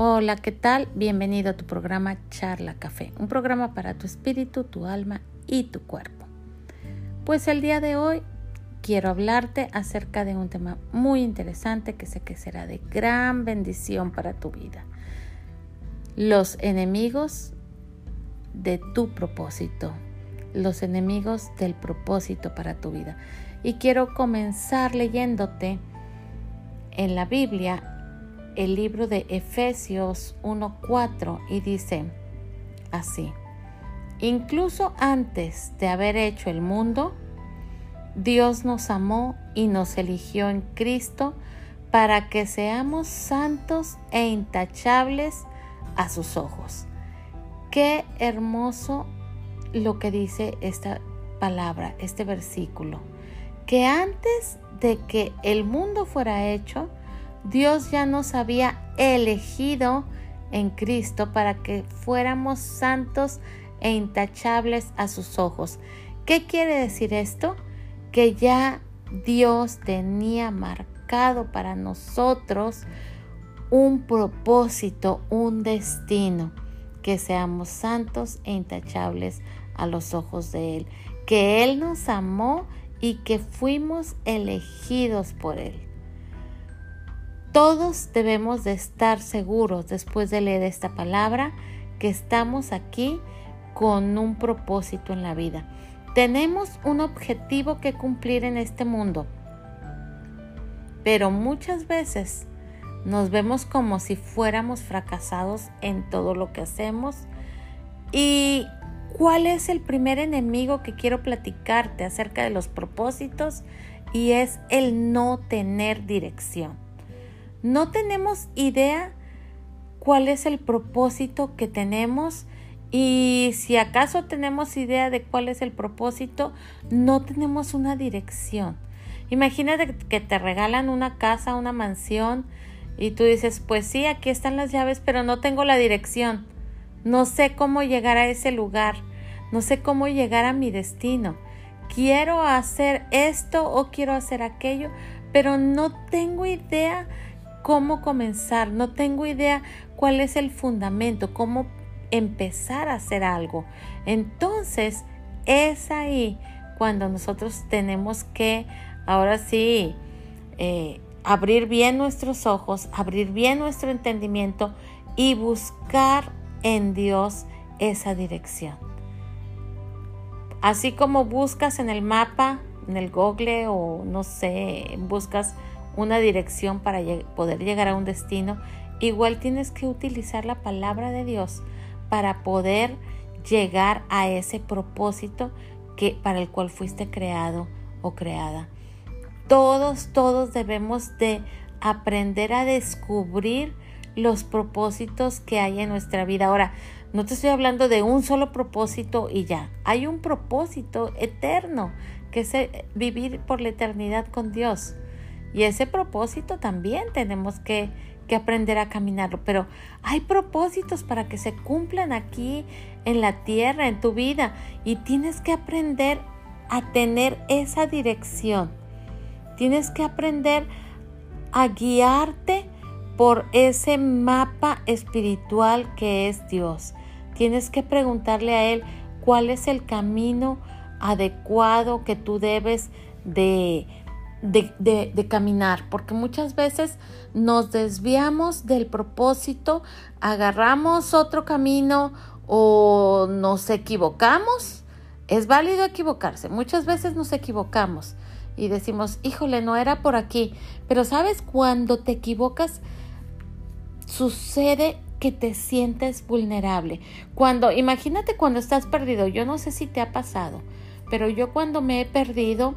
Hola, ¿qué tal? Bienvenido a tu programa Charla Café, un programa para tu espíritu, tu alma y tu cuerpo. Pues el día de hoy quiero hablarte acerca de un tema muy interesante que sé que será de gran bendición para tu vida. Los enemigos de tu propósito, los enemigos del propósito para tu vida. Y quiero comenzar leyéndote en la Biblia el libro de Efesios 1.4 y dice así, incluso antes de haber hecho el mundo, Dios nos amó y nos eligió en Cristo para que seamos santos e intachables a sus ojos. Qué hermoso lo que dice esta palabra, este versículo, que antes de que el mundo fuera hecho, Dios ya nos había elegido en Cristo para que fuéramos santos e intachables a sus ojos. ¿Qué quiere decir esto? Que ya Dios tenía marcado para nosotros un propósito, un destino, que seamos santos e intachables a los ojos de Él, que Él nos amó y que fuimos elegidos por Él. Todos debemos de estar seguros después de leer esta palabra que estamos aquí con un propósito en la vida. Tenemos un objetivo que cumplir en este mundo, pero muchas veces nos vemos como si fuéramos fracasados en todo lo que hacemos. ¿Y cuál es el primer enemigo que quiero platicarte acerca de los propósitos? Y es el no tener dirección. No tenemos idea cuál es el propósito que tenemos y si acaso tenemos idea de cuál es el propósito, no tenemos una dirección. Imagínate que te regalan una casa, una mansión y tú dices, pues sí, aquí están las llaves, pero no tengo la dirección. No sé cómo llegar a ese lugar. No sé cómo llegar a mi destino. Quiero hacer esto o quiero hacer aquello, pero no tengo idea cómo comenzar, no tengo idea cuál es el fundamento, cómo empezar a hacer algo. Entonces es ahí cuando nosotros tenemos que, ahora sí, eh, abrir bien nuestros ojos, abrir bien nuestro entendimiento y buscar en Dios esa dirección. Así como buscas en el mapa, en el Google o no sé, buscas una dirección para poder llegar a un destino, igual tienes que utilizar la palabra de Dios para poder llegar a ese propósito que para el cual fuiste creado o creada. Todos, todos debemos de aprender a descubrir los propósitos que hay en nuestra vida. Ahora, no te estoy hablando de un solo propósito y ya. Hay un propósito eterno que es eh, vivir por la eternidad con Dios. Y ese propósito también tenemos que, aprender a caminarlo. Pero hay propósitos para que se cumplan aquí en la tierra, en tu vida. Y tienes que aprender a tener esa dirección. Tienes que aprender a guiarte por ese mapa espiritual que es Dios. Tienes que preguntarle a Él cuál es el camino adecuado que tú debes de de, caminar, porque muchas veces nos desviamos del propósito, agarramos otro camino o nos equivocamos. Es válido equivocarse, muchas veces nos equivocamos y decimos, híjole, no era por aquí, pero sabes, cuando te equivocas, sucede que te sientes vulnerable. Cuando, imagínate cuando estás perdido, yo no sé si te ha pasado, pero yo cuando me he perdido,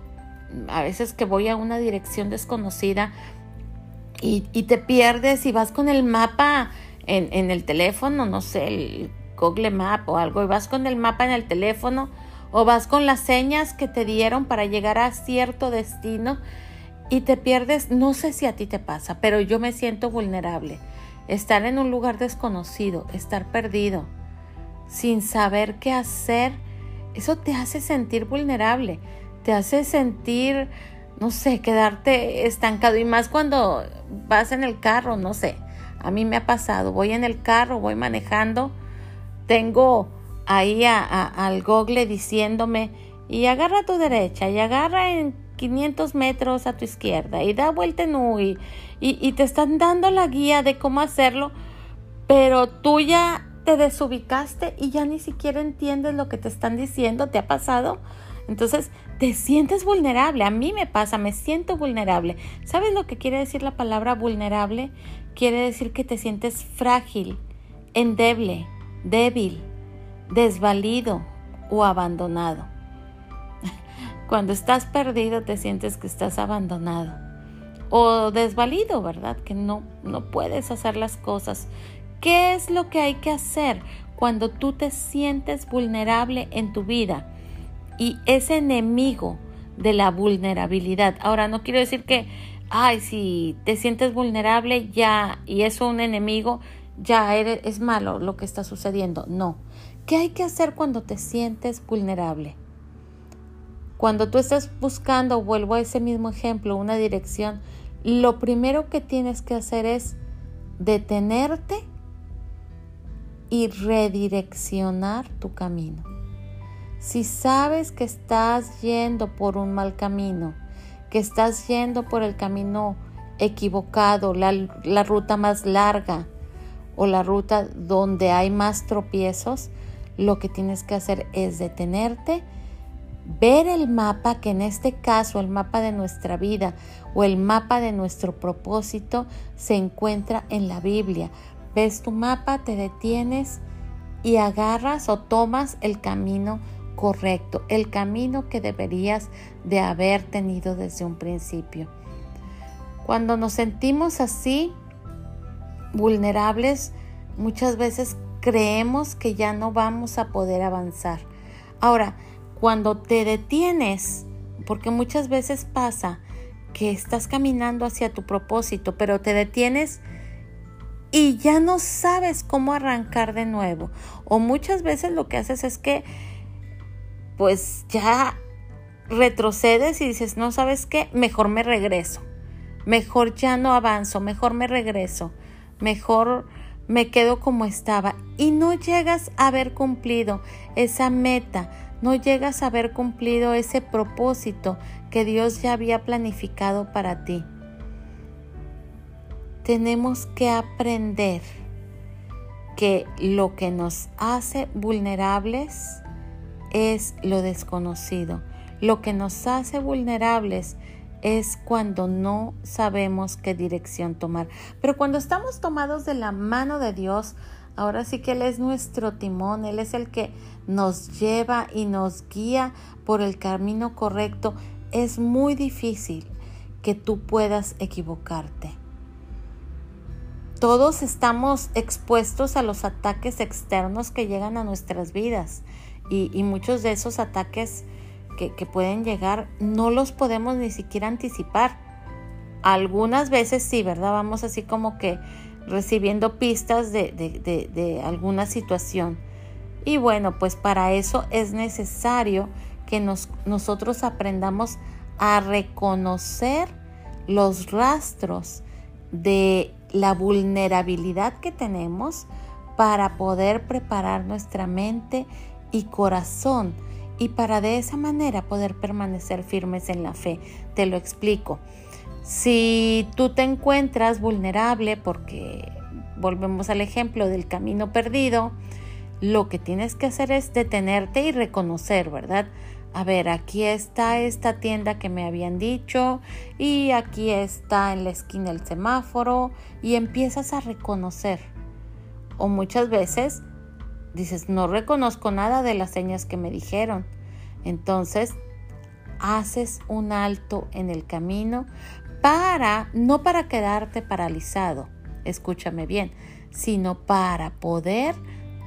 a veces que voy a una dirección desconocida y, te pierdes y vas con el mapa en, en, el teléfono, no sé, el Google Map o algo, y vas con el mapa en el teléfono o vas con las señas que te dieron para llegar a cierto destino y te pierdes, no sé si a ti te pasa, pero yo me siento vulnerable. Estar en un lugar desconocido, estar perdido, sin saber qué hacer, eso te hace sentir vulnerable te hace sentir, no sé, quedarte estancado y más cuando vas en el carro, no sé. A mí me ha pasado, voy en el carro, voy manejando, tengo ahí al google diciéndome, y agarra a tu derecha, y agarra en 500 metros a tu izquierda, y da vuelta en U, y, y te están dando la guía de cómo hacerlo, pero tú ya te desubicaste y ya ni siquiera entiendes lo que te están diciendo, ¿te ha pasado? Entonces, te sientes vulnerable. A mí me pasa, me siento vulnerable. ¿Sabes lo que quiere decir la palabra vulnerable? Quiere decir que te sientes frágil, endeble, débil, desvalido o abandonado. Cuando estás perdido te sientes que estás abandonado o desvalido, ¿verdad? Que no no puedes hacer las cosas. ¿Qué es lo que hay que hacer cuando tú te sientes vulnerable en tu vida? Y ese enemigo de la vulnerabilidad. Ahora, no quiero decir que, ay, si te sientes vulnerable ya y es un enemigo, ya es malo lo que está sucediendo. No. ¿Qué hay que hacer cuando te sientes vulnerable? Cuando tú estás buscando, vuelvo a ese mismo ejemplo, una dirección, lo primero que tienes que hacer es detenerte y redireccionar tu camino. Si sabes que estás yendo por un mal camino, que estás yendo por el camino equivocado, la, ruta más larga o la ruta donde hay más tropiezos, lo que tienes que hacer es detenerte, ver el mapa, que en este caso el mapa de nuestra vida o el mapa de nuestro propósito se encuentra en la Biblia. Ves tu mapa, te detienes y agarras o tomas el camino correcto, el camino que deberías de haber tenido desde un principio. Cuando nos sentimos así, vulnerables, muchas veces creemos que ya no vamos a poder avanzar. Ahora, cuando te detienes, porque muchas veces pasa que estás caminando hacia tu propósito, pero te detienes y ya no sabes cómo arrancar de nuevo. O muchas veces lo que haces es que pues ya retrocedes y dices, no sabes qué, mejor me regreso, mejor ya no avanzo, mejor me regreso, mejor me quedo como estaba y no llegas a haber cumplido esa meta, no llegas a haber cumplido ese propósito que Dios ya había planificado para ti. Tenemos que aprender que lo que nos hace vulnerables es lo desconocido. Lo que nos hace vulnerables es cuando no sabemos qué dirección tomar. Pero cuando estamos tomados de la mano de Dios, ahora sí que Él es nuestro timón, Él es el que nos lleva y nos guía por el camino correcto. Es muy difícil que tú puedas equivocarte. Todos estamos expuestos a los ataques externos que llegan a nuestras vidas y, muchos de esos ataques que, pueden llegar no los podemos ni siquiera anticipar. Algunas veces sí, ¿verdad? Vamos así como que recibiendo pistas de, de, alguna situación. Y bueno, pues para eso es necesario que nos, nosotros aprendamos a reconocer los rastros de la vulnerabilidad que tenemos para poder preparar nuestra mente y corazón y para de esa manera poder permanecer firmes en la fe. Te lo explico. Si tú te encuentras vulnerable porque volvemos al ejemplo del camino perdido, lo que tienes que hacer es detenerte y reconocer, ¿verdad? A ver, aquí está esta tienda que me habían dicho y aquí está en la esquina el semáforo y empiezas a reconocer. O muchas veces dices, no reconozco nada de las señas que me dijeron. Entonces, haces un alto en el camino para, no para quedarte paralizado, escúchame bien, sino para poder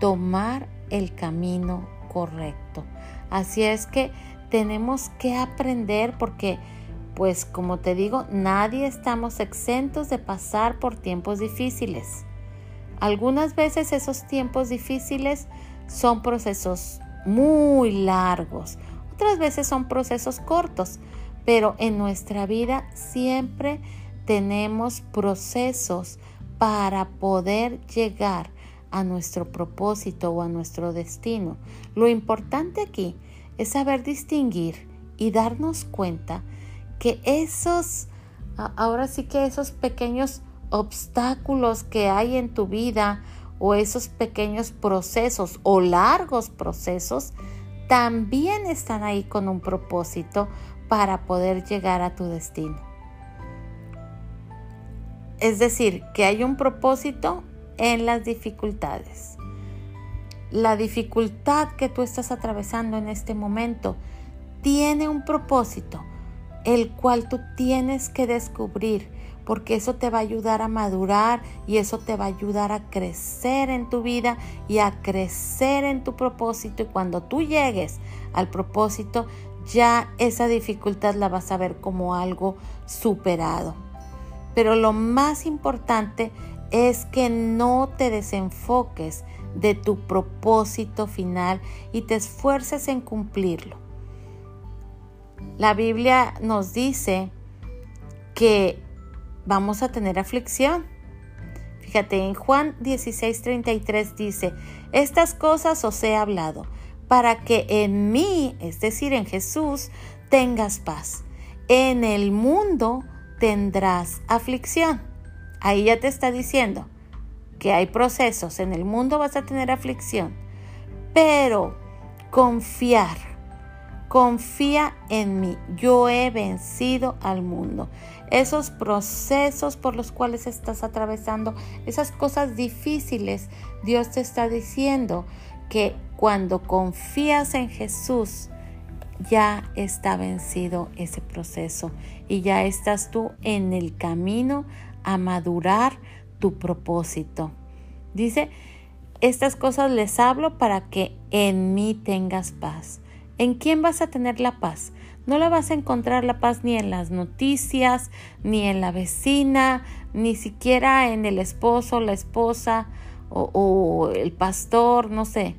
tomar el camino correcto. Así es que tenemos que aprender porque, pues como te digo, nadie estamos exentos de pasar por tiempos difíciles. Algunas veces esos tiempos difíciles son procesos muy largos, otras veces son procesos cortos, pero en nuestra vida siempre tenemos procesos para poder llegar a nuestro propósito o a nuestro destino. Lo importante aquí es saber distinguir y darnos cuenta que esos, ahora sí que esos pequeños obstáculos que hay en tu vida o esos pequeños procesos o largos procesos también están ahí con un propósito para poder llegar a tu destino. Es decir, que hay un propósito en las dificultades. La dificultad que tú estás atravesando en este momento tiene un propósito, el cual tú tienes que descubrir, porque eso te va a ayudar a madurar y eso te va a ayudar a crecer en tu vida y a crecer en tu propósito. Y cuando tú llegues al propósito, ya esa dificultad la vas a ver como algo superado. Pero lo más importante es que no te desenfoques de tu propósito final y te esfuerces en cumplirlo. La Biblia nos dice que vamos a tener aflicción. Fíjate, en Juan 16:33 dice, estas cosas os he hablado, para que en mí, es decir, en Jesús, tengas paz. En el mundo tendrás aflicción. Ahí ya te está diciendo que hay procesos, en el mundo vas a tener aflicción, pero confiar, confía en mí, yo he vencido al mundo. Esos procesos por los cuales estás atravesando, esas cosas difíciles, Dios te está diciendo que cuando confías en Jesús, ya está vencido ese proceso y ya estás tú en el camino a madurar tu propósito. Dice, estas cosas les hablo para que en mí tengas paz. ¿En quién vas a tener la paz? No la vas a encontrar la paz ni en las noticias, ni en la vecina, ni siquiera en el esposo, la esposa o, el pastor, no sé.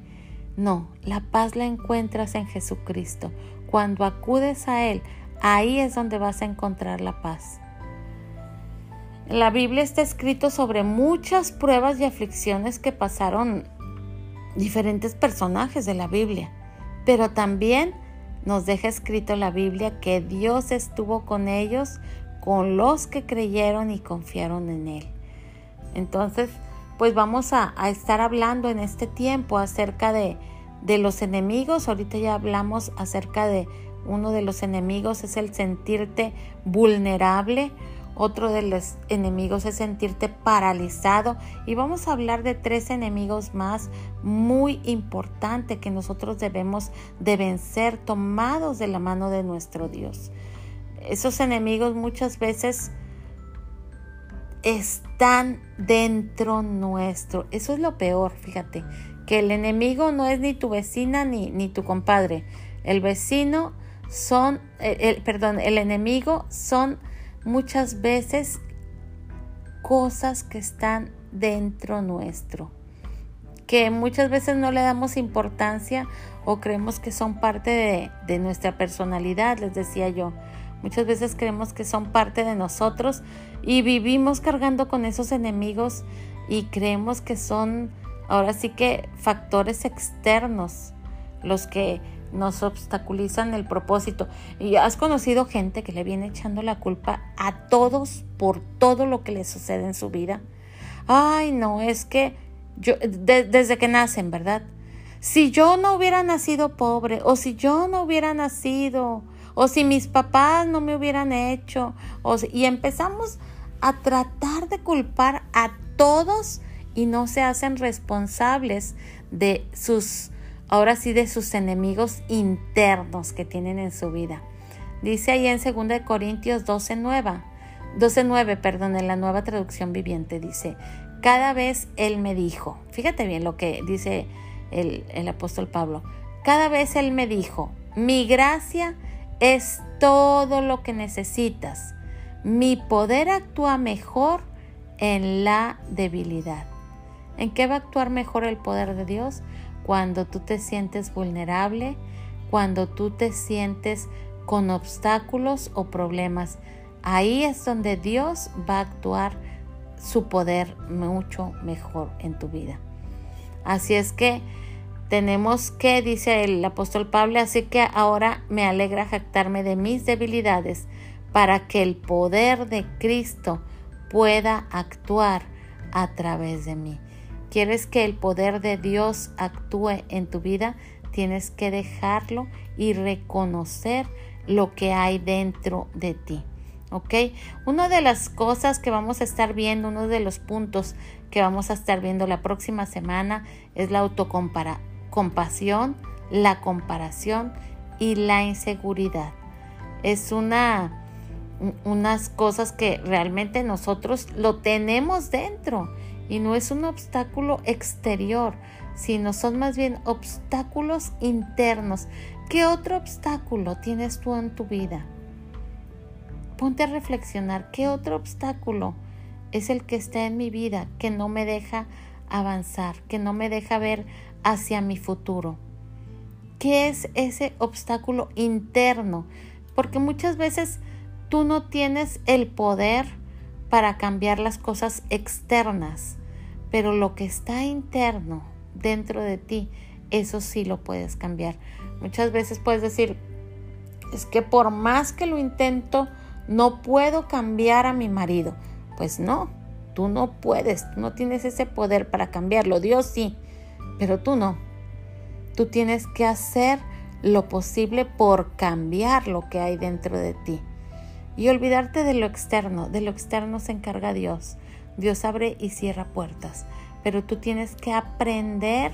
No, la paz la encuentras en Jesucristo. Cuando acudes a Él, ahí es donde vas a encontrar la paz. La Biblia está escrito sobre muchas pruebas y aflicciones que pasaron diferentes personajes de la Biblia, pero también nos deja escrito la Biblia que Dios estuvo con ellos, con los que creyeron y confiaron en Él. Entonces, pues vamos a, estar hablando en este tiempo acerca de, de los enemigos. Ahorita ya hablamos acerca de uno de los enemigos es el sentirte vulnerable. Otro de los enemigos es sentirte paralizado. Y vamos a hablar de tres enemigos más muy importantes que nosotros debemos de vencer tomados de la mano de nuestro Dios. Esos enemigos muchas veces están dentro nuestro. Eso es lo peor, fíjate, que el enemigo no es ni tu vecina ni, ni tu compadre. El vecino son, el, perdón, el enemigo son muchas veces cosas que están dentro nuestro, que muchas veces no le damos importancia o creemos que son parte de, de nuestra personalidad, les decía yo. Muchas veces creemos que son parte de nosotros y vivimos cargando con esos enemigos y creemos que son ahora sí que factores externos los que nos obstaculizan el propósito. Y has conocido gente que le viene echando la culpa a todos por todo lo que le sucede en su vida. Ay, no, es que yo, desde que nacen, ¿verdad? Si yo no hubiera nacido pobre, o si yo no hubiera nacido o si mis papás no me hubieran hecho, o y empezamos a tratar de culpar a todos y no se hacen responsables de sus, ahora sí, de sus enemigos internos que tienen en su vida. Dice ahí en 2 Corintios 12, 9, perdón, en la nueva traducción viviente dice, cada vez Él me dijo, fíjate bien lo que dice el, el apóstol Pablo, cada vez Él me dijo, mi gracia es todo lo que necesitas. Mi poder actúa mejor en la debilidad. ¿En qué va a actuar mejor el poder de Dios? Cuando tú te sientes vulnerable, cuando tú te sientes con obstáculos o problemas. Ahí es donde Dios va a actuar su poder mucho mejor en tu vida. Así es que tenemos que, dice el apóstol Pablo, así que ahora me alegra jactarme de mis debilidades para que el poder de Cristo pueda actuar a través de mí. ¿Quieres que el poder de Dios actúe en tu vida? Tienes que dejarlo y reconocer lo que hay dentro de ti. ¿Ok? Una de las cosas que vamos a estar viendo, uno de los puntos que vamos a estar viendo la próxima semana es la autocompasión, la comparación y la inseguridad. Es una unas cosas que realmente nosotros lo tenemos dentro y no es un obstáculo exterior, sino son más bien obstáculos internos. ¿Qué otro obstáculo tienes tú en tu vida? Ponte a reflexionar, ¿qué otro obstáculo es el que está en mi vida que no me deja avanzar, que no me deja ver hacia mi futuro? ¿Qué es ese obstáculo interno? Porque muchas veces tú no tienes el poder para cambiar las cosas externas, pero lo que está interno dentro de ti, eso sí lo puedes cambiar. Muchas veces puedes decir, es que por más que lo intento, no puedo cambiar a mi marido. Pues no, tú no puedes, no tienes ese poder para cambiarlo. Dios sí, pero tú no. Tú tienes que hacer lo posible por cambiar lo que hay dentro de ti y olvidarte de lo externo. De lo externo se encarga Dios. Dios abre y cierra puertas, pero tú tienes que aprender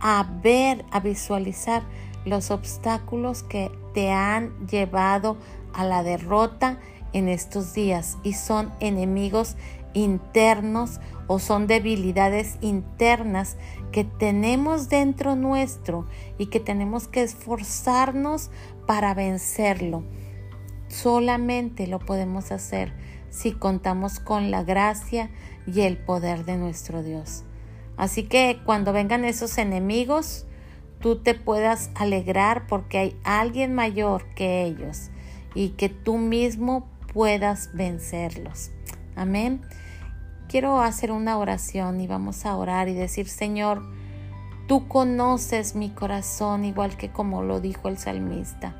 a ver, a visualizar los obstáculos que te han llevado a la derrota en estos días y son enemigos internos o son debilidades internas que tenemos dentro nuestro y que tenemos que esforzarnos para vencerlo. Solamente lo podemos hacer si contamos con la gracia y el poder de nuestro Dios. Así que cuando vengan esos enemigos, tú te puedas alegrar porque hay alguien mayor que ellos y que tú mismo puedas vencerlos. Amén. Quiero hacer una oración y vamos a orar y decir, Señor, tú conoces mi corazón igual que como lo dijo el salmista.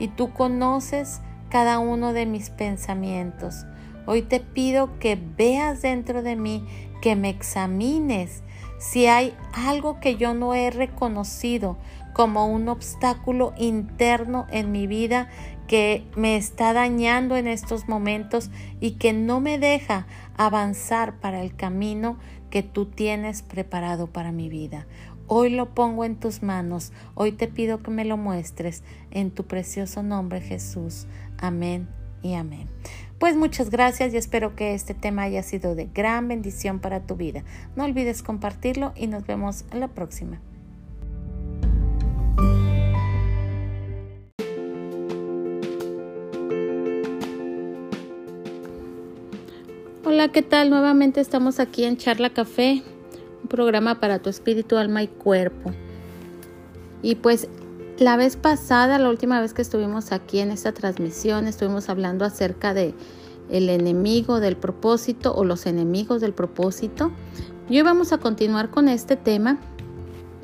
Y tú conoces cada uno de mis pensamientos. Hoy te pido que veas dentro de mí, que me examines si hay algo que yo no he reconocido como un obstáculo interno en mi vida que me está dañando en estos momentos y que no me deja avanzar para el camino que tú tienes preparado para mi vida. Hoy lo pongo en tus manos, hoy te pido que me lo muestres en tu precioso nombre Jesús. Amén y amén. Pues muchas gracias y espero que este tema haya sido de gran bendición para tu vida. No olvides compartirlo y nos vemos en la próxima. Hola, ¿qué tal? Nuevamente estamos aquí en Charla Café un programa para tu espíritu, alma y cuerpo. Y pues la vez pasada, la última vez que estuvimos aquí en esta transmisión, estuvimos hablando acerca de el enemigo del propósito o los enemigos del propósito. Y hoy vamos a continuar con este tema,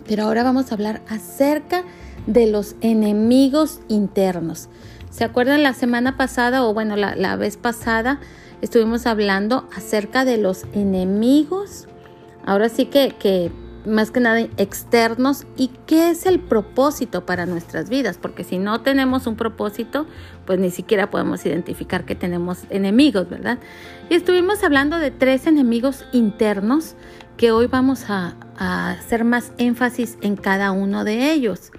pero ahora vamos a hablar acerca de los enemigos internos. ¿Se acuerdan la semana pasada o bueno, la, la vez pasada estuvimos hablando acerca de los enemigos Ahora sí que, más que nada externos y qué es el propósito para nuestras vidas, porque si no tenemos un propósito, pues ni siquiera podemos identificar que tenemos enemigos, ¿verdad? Y estuvimos hablando de tres enemigos internos que hoy vamos a, hacer más énfasis en cada uno de ellos.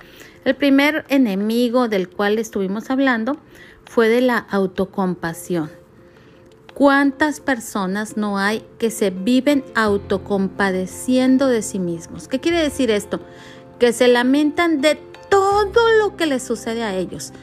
El primer enemigo del cual estuvimos hablando fue de la autocompasión. ¿Cuántas personas no hay que se viven autocompadeciendo de sí mismos? ¿Qué quiere decir esto? Que se lamentan de todo lo que les sucede a ellos.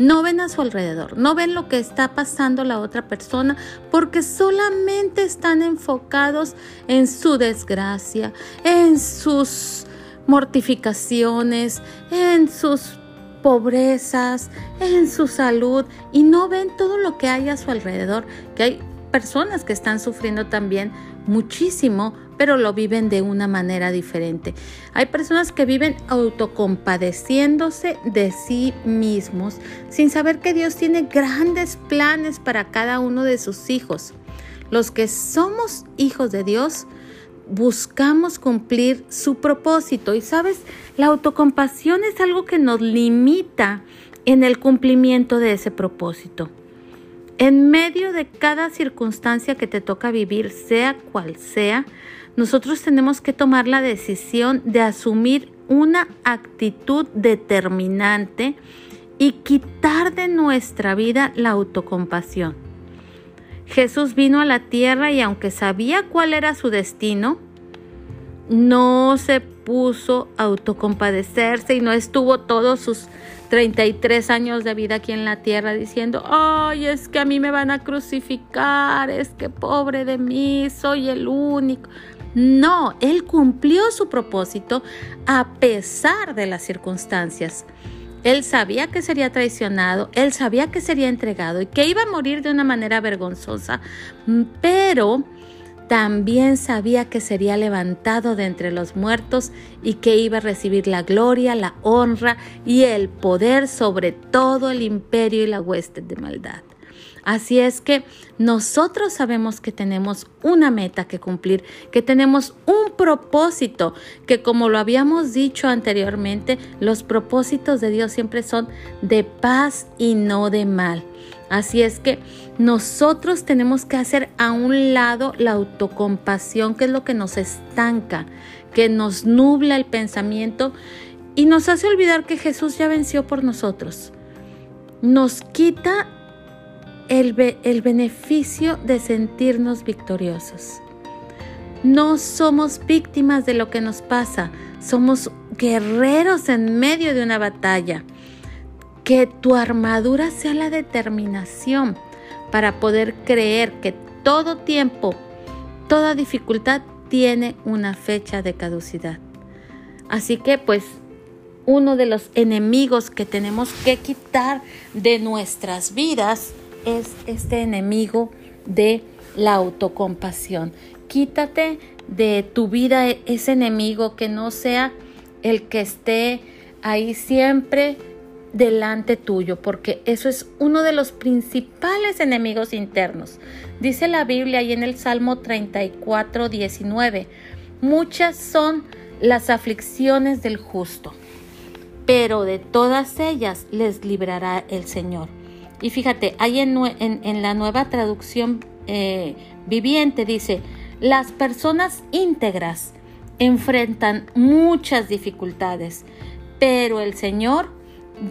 No ven a su alrededor, no ven lo que está pasando la otra persona porque solamente están enfocados en su desgracia, en sus mortificaciones, en sus pobrezas, en su salud y no ven todo lo que hay a su alrededor, que hay personas que están sufriendo también muchísimo, pero lo viven de una manera diferente. Hay personas que viven autocompadeciéndose de sí mismos sin saber que Dios tiene grandes planes para cada uno de sus hijos. Los que somos hijos de Dios, buscamos cumplir su propósito. Y sabes, la autocompasión es algo que nos limita en el cumplimiento de ese propósito. En medio de cada circunstancia que te toca vivir, sea cual sea, nosotros tenemos que tomar la decisión de asumir una actitud determinante y quitar de nuestra vida la autocompasión. Jesús vino a la tierra y aunque sabía cuál era su destino, no se puso a autocompadecerse y no estuvo todos sus 33 años de vida aquí en la tierra diciendo, ay, es que a mí me van a crucificar, es que pobre de mí, soy el único. No, él cumplió su propósito a pesar de las circunstancias. Él sabía que sería traicionado, él sabía que sería entregado y que iba a morir de una manera vergonzosa, pero también sabía que sería levantado de entre los muertos y que iba a recibir la gloria, la honra y el poder sobre todo el imperio y la hueste de maldad. Así es que nosotros sabemos que tenemos una meta que cumplir, que tenemos un propósito, que como lo habíamos dicho anteriormente, los propósitos de Dios siempre son de paz y no de mal. Así es que nosotros tenemos que hacer a un lado la autocompasión, que es lo que nos estanca, que nos nubla el pensamiento y nos hace olvidar que Jesús ya venció por nosotros. Nos quita el, el beneficio de sentirnos victoriosos. No somos víctimas de lo que nos pasa, somos guerreros en medio de una batalla. Que tu armadura sea la determinación para poder creer que todo tiempo, toda dificultad tiene una fecha de caducidad. Así que pues uno de los enemigos que tenemos que quitar de nuestras vidas es este enemigo de la autocompasión. Quítate de tu vida ese enemigo que no sea el que esté ahí siempre delante tuyo, porque eso es uno de los principales enemigos internos. Dice la Biblia ahí en el Salmo 34, 19, muchas son las aflicciones del justo, pero de todas ellas les librará el Señor. Y fíjate, ahí en, la nueva traducción eh, viviente dice, las personas íntegras enfrentan muchas dificultades, pero el Señor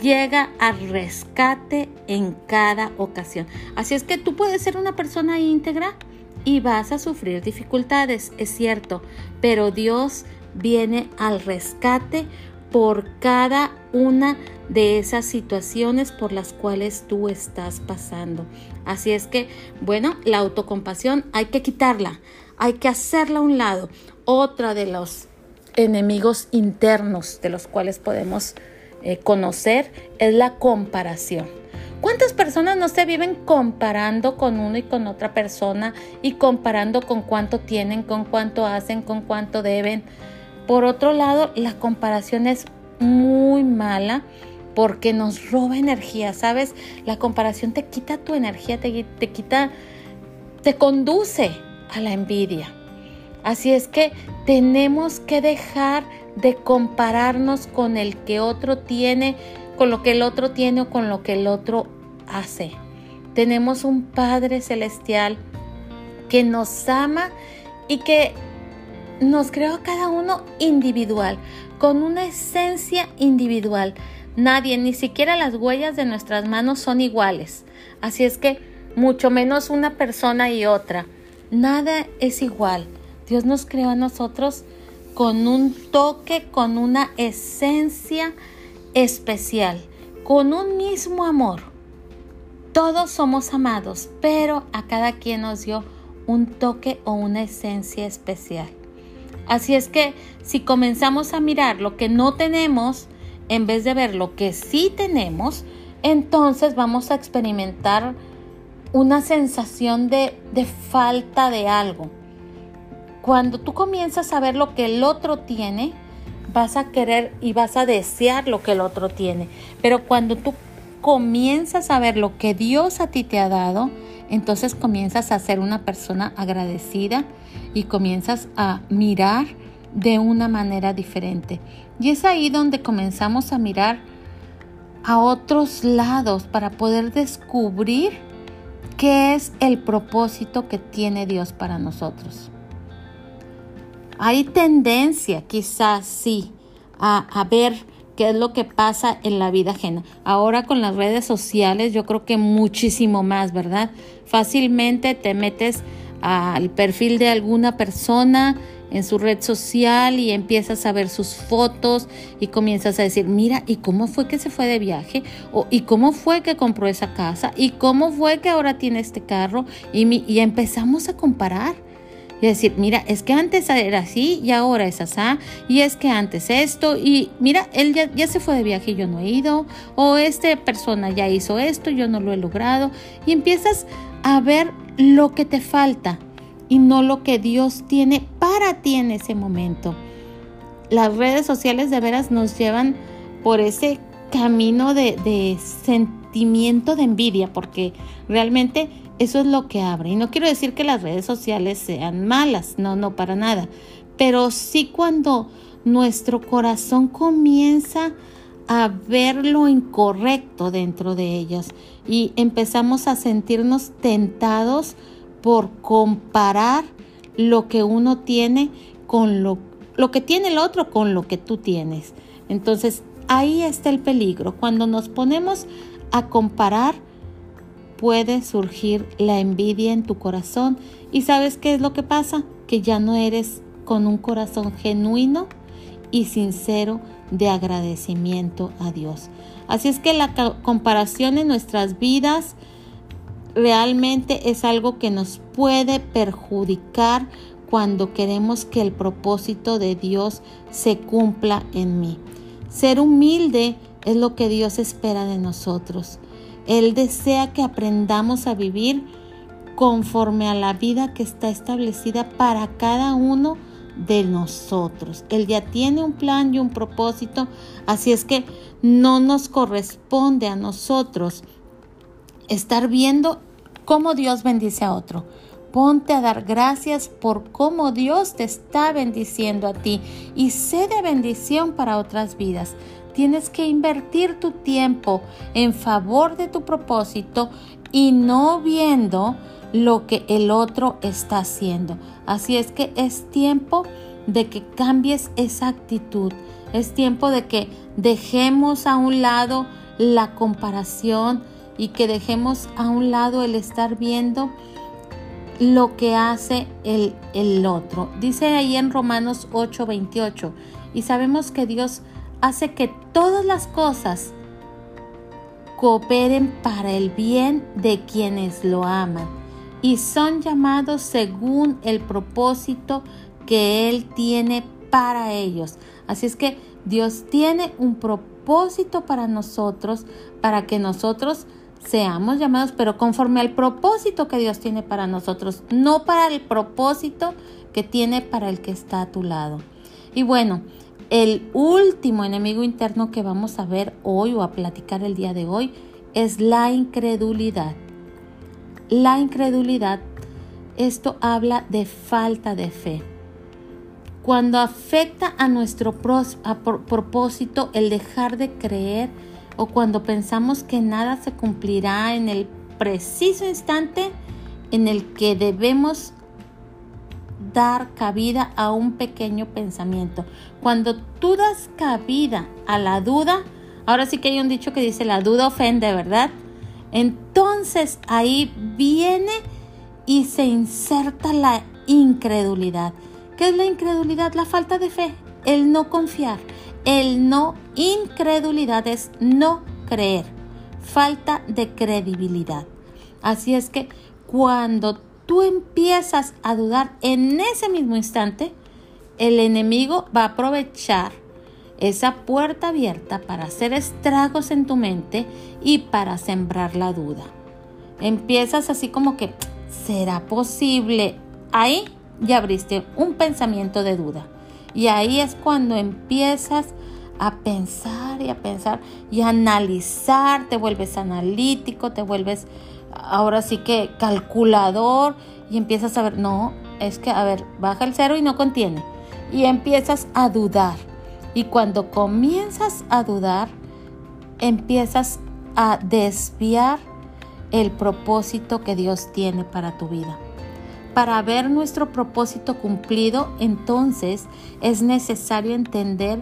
llega al rescate en cada ocasión. Así es que tú puedes ser una persona íntegra y vas a sufrir dificultades, es cierto, pero Dios viene al rescate por cada una de esas situaciones por las cuales tú estás pasando. Así es que, bueno, la autocompasión hay que quitarla, hay que hacerla a un lado. Otra de los enemigos internos de los cuales podemos eh, conocer es la comparación. ¿Cuántas personas no se viven comparando con uno y con otra persona y comparando con cuánto tienen, con cuánto hacen, con cuánto deben? Por otro lado, la comparación es muy mala porque nos roba energía, ¿sabes? La comparación te quita tu energía, te, te quita, te conduce a la envidia. Así es que tenemos que dejar de compararnos con el que otro tiene, con lo que el otro tiene o con lo que el otro hace. Tenemos un Padre Celestial que nos ama y que nos creó cada uno individual, con una esencia individual. Nadie, ni siquiera las huellas de nuestras manos son iguales. Así es que mucho menos una persona y otra. Nada es igual. Dios nos creó a nosotros con un toque, con una esencia especial, con un mismo amor. Todos somos amados, pero a cada quien nos dio un toque o una esencia especial. Así es que si comenzamos a mirar lo que no tenemos, en vez de ver lo que sí tenemos, entonces vamos a experimentar una sensación de, de falta de algo. Cuando tú comienzas a ver lo que el otro tiene, vas a querer y vas a desear lo que el otro tiene. Pero cuando tú comienzas a ver lo que Dios a ti te ha dado, entonces comienzas a ser una persona agradecida y comienzas a mirar de una manera diferente. Y es ahí donde comenzamos a mirar a otros lados para poder descubrir qué es el propósito que tiene Dios para nosotros. Hay tendencia, quizás sí, a, ver qué es lo que pasa en la vida ajena. Ahora con las redes sociales yo creo que muchísimo más, ¿verdad? Fácilmente te metes al perfil de alguna persona en su red social y empiezas a ver sus fotos y comienzas a decir, mira, ¿y cómo fue que se fue de viaje? O, ¿Y cómo fue que compró esa casa? ¿Y cómo fue que ahora tiene este carro? Y, y empezamos a comparar. Y decir, mira, es que antes era así y ahora es así. Y es que antes esto. Y mira, él ya, ya se fue de viaje y yo no he ido. O esta persona ya hizo esto yo no lo he logrado. Y empiezas a ver lo que te falta y no lo que Dios tiene para ti en ese momento. Las redes sociales de veras nos llevan por ese camino de, de sentimiento de envidia, porque realmente eso es lo que abre. Y no quiero decir que las redes sociales sean malas, no, no, para nada. Pero sí cuando nuestro corazón comienza a ver lo incorrecto dentro de ellas y empezamos a sentirnos tentados por comparar lo que uno tiene con lo, lo que tiene el otro con lo que tú tienes. Entonces ahí está el peligro. Cuando nos ponemos a comparar, puede surgir la envidia en tu corazón. ¿Y sabes qué es lo que pasa? Que ya no eres con un corazón genuino y sincero de agradecimiento a Dios. Así es que la comparación en nuestras vidas realmente es algo que nos puede perjudicar cuando queremos que el propósito de Dios se cumpla en mí. Ser humilde es lo que Dios espera de nosotros. Él desea que aprendamos a vivir conforme a la vida que está establecida para cada uno de nosotros. Él ya tiene un plan y un propósito, así es que no nos corresponde a nosotros estar viendo cómo Dios bendice a otro. Ponte a dar gracias por cómo Dios te está bendiciendo a ti y sé de bendición para otras vidas. Tienes que invertir tu tiempo en favor de tu propósito y no viendo lo que el otro está haciendo. Así es que es tiempo de que cambies esa actitud. Es tiempo de que dejemos a un lado la comparación y que dejemos a un lado el estar viendo lo que hace el, el otro. Dice ahí en Romanos 8:28 y sabemos que Dios hace que todas las cosas cooperen para el bien de quienes lo aman y son llamados según el propósito que Él tiene para ellos. Así es que Dios tiene un propósito para nosotros, para que nosotros seamos llamados, pero conforme al propósito que Dios tiene para nosotros, no para el propósito que tiene para el que está a tu lado. Y bueno, el último enemigo interno que vamos a ver hoy o a platicar el día de hoy es la incredulidad. La incredulidad, esto habla de falta de fe. Cuando afecta a nuestro propósito el dejar de creer o cuando pensamos que nada se cumplirá en el preciso instante en el que debemos dar cabida a un pequeño pensamiento. Cuando tú das cabida a la duda, ahora sí que hay un dicho que dice la duda ofende, ¿verdad? Entonces ahí viene y se inserta la incredulidad. ¿Qué es la incredulidad? La falta de fe, el no confiar, el no incredulidad es no creer, falta de credibilidad. Así es que cuando tú empiezas a dudar en ese mismo instante, el enemigo va a aprovechar esa puerta abierta para hacer estragos en tu mente y para sembrar la duda. empiezas así como que, ¿será posible? Ahí ya abriste un pensamiento de duda. Y ahí es cuando empiezas a pensar y a pensar y a analizar, te vuelves analítico, te vuelves ahora sí que calculador y empiezas a ver, no, es que, a ver, baja el cero y no contiene. Y empiezas a dudar. Y cuando comienzas a dudar, empiezas a desviar el propósito que Dios tiene para tu vida. Para ver nuestro propósito cumplido, entonces es necesario entender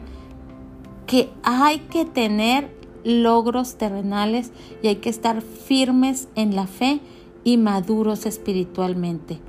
que hay que tener logros terrenales y hay que estar firmes en la fe y maduros espiritualmente.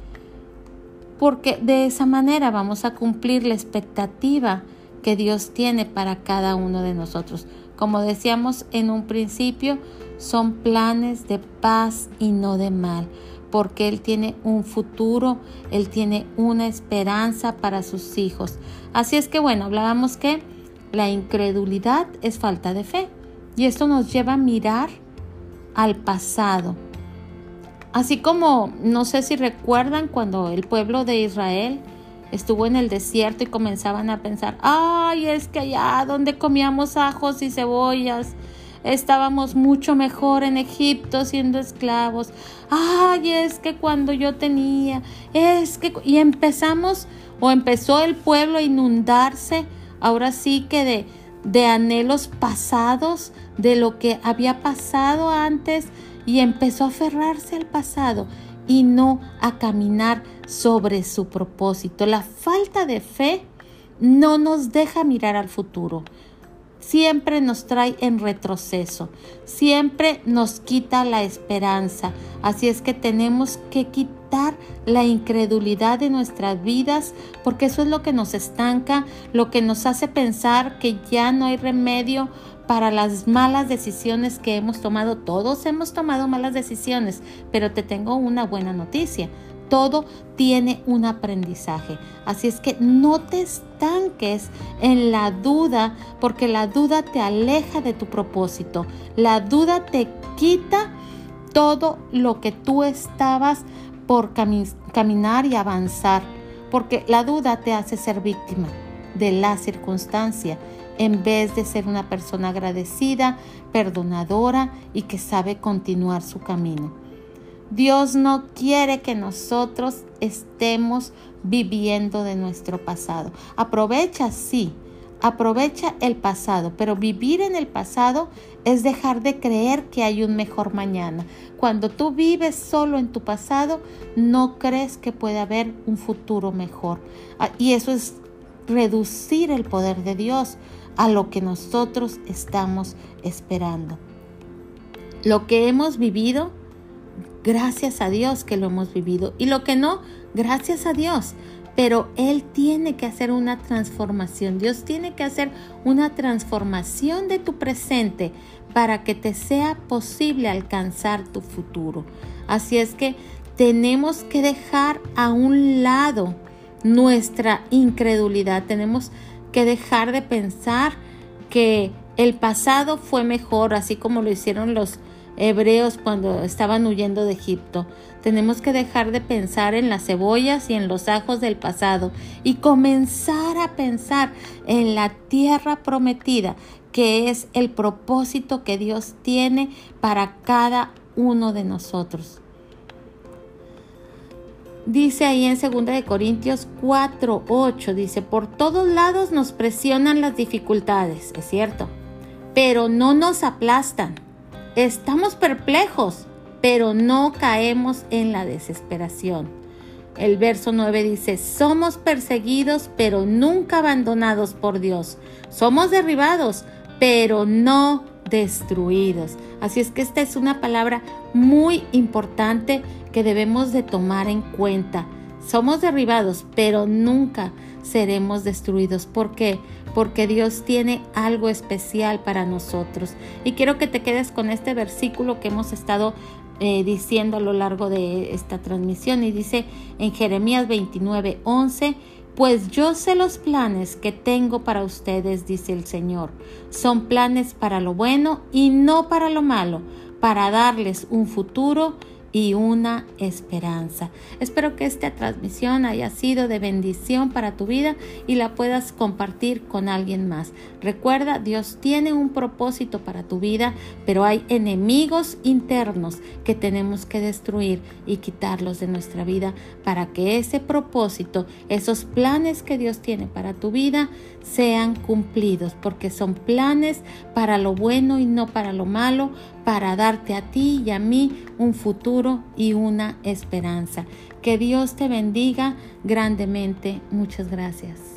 Porque de esa manera vamos a cumplir la expectativa que Dios tiene para cada uno de nosotros. Como decíamos en un principio, son planes de paz y no de mal, porque Él tiene un futuro, Él tiene una esperanza para sus hijos. Así es que bueno, hablábamos que la incredulidad es falta de fe y esto nos lleva a mirar al pasado. Así como, no sé si recuerdan cuando el pueblo de Israel estuvo en el desierto y comenzaban a pensar, ay, es que allá donde comíamos ajos y cebollas, estábamos mucho mejor en Egipto siendo esclavos. Ay, es que cuando yo tenía, es que... Y empezamos o empezó el pueblo a inundarse, ahora sí que de, de anhelos pasados, de lo que había pasado antes, y empezó a aferrarse al pasado y no a caminar sobre su propósito. La falta de fe no nos deja mirar al futuro. Siempre nos trae en retroceso, siempre nos quita la esperanza. Así es que tenemos que quitar la incredulidad de nuestras vidas porque eso es lo que nos estanca, lo que nos hace pensar que ya no hay remedio para las malas decisiones que hemos tomado. Todos hemos tomado malas decisiones, pero te tengo una buena noticia. Todo tiene un aprendizaje. Así es que no te estanques en la duda, porque la duda te aleja de tu propósito. La duda te quita todo lo que tú estabas por caminar y avanzar, porque la duda te hace ser víctima de la circunstancia en vez de ser una persona agradecida, perdonadora y que sabe continuar su camino. Dios no quiere que nosotros estemos viviendo de nuestro pasado. Aprovecha, sí, aprovecha el pasado, pero vivir en el pasado es dejar de creer que hay un mejor mañana. Cuando tú vives solo en tu pasado, no crees que puede haber un futuro mejor. Ah, y eso es reducir el poder de Dios a lo que nosotros estamos esperando. Lo que hemos vivido, gracias a Dios que lo hemos vivido. Y lo que no, gracias a Dios. Pero Él tiene que hacer una transformación. Dios tiene que hacer una transformación de tu presente para que te sea posible alcanzar tu futuro. Así es que tenemos que dejar a un lado nuestra incredulidad. Tenemos que dejar de pensar que el pasado fue mejor, así como lo hicieron los hebreos cuando estaban huyendo de Egipto. Tenemos que dejar de pensar en las cebollas y en los ajos del pasado y comenzar a pensar en la tierra prometida, que es el propósito que Dios tiene para cada uno de nosotros. Dice ahí en 2 de Corintios 4, 8, dice, por todos lados nos presionan las dificultades, es cierto, pero no nos aplastan. Estamos perplejos, pero no caemos en la desesperación. El verso 9 dice, somos perseguidos, pero nunca abandonados por Dios. Somos derribados, pero no destruidos. Así es que esta es una palabra muy importante que debemos de tomar en cuenta. Somos derribados, pero nunca seremos destruidos. ¿Por qué? Porque Dios tiene algo especial para nosotros. Y quiero que te quedes con este versículo que hemos estado eh, diciendo a lo largo de esta transmisión. Y dice en Jeremías 29, 11, pues yo sé los planes que tengo para ustedes, dice el Señor. Son planes para lo bueno y no para lo malo, para darles un futuro y una esperanza. Espero que esta transmisión haya sido de bendición para tu vida y la puedas compartir con alguien más. Recuerda, Dios tiene un propósito para tu vida, pero hay enemigos internos que tenemos que destruir y quitarlos de nuestra vida para que ese propósito, esos planes que Dios tiene para tu vida, sean cumplidos, porque son planes para lo bueno y no para lo malo, para darte a ti y a mí un futuro y una esperanza. Que Dios te bendiga grandemente. Muchas gracias.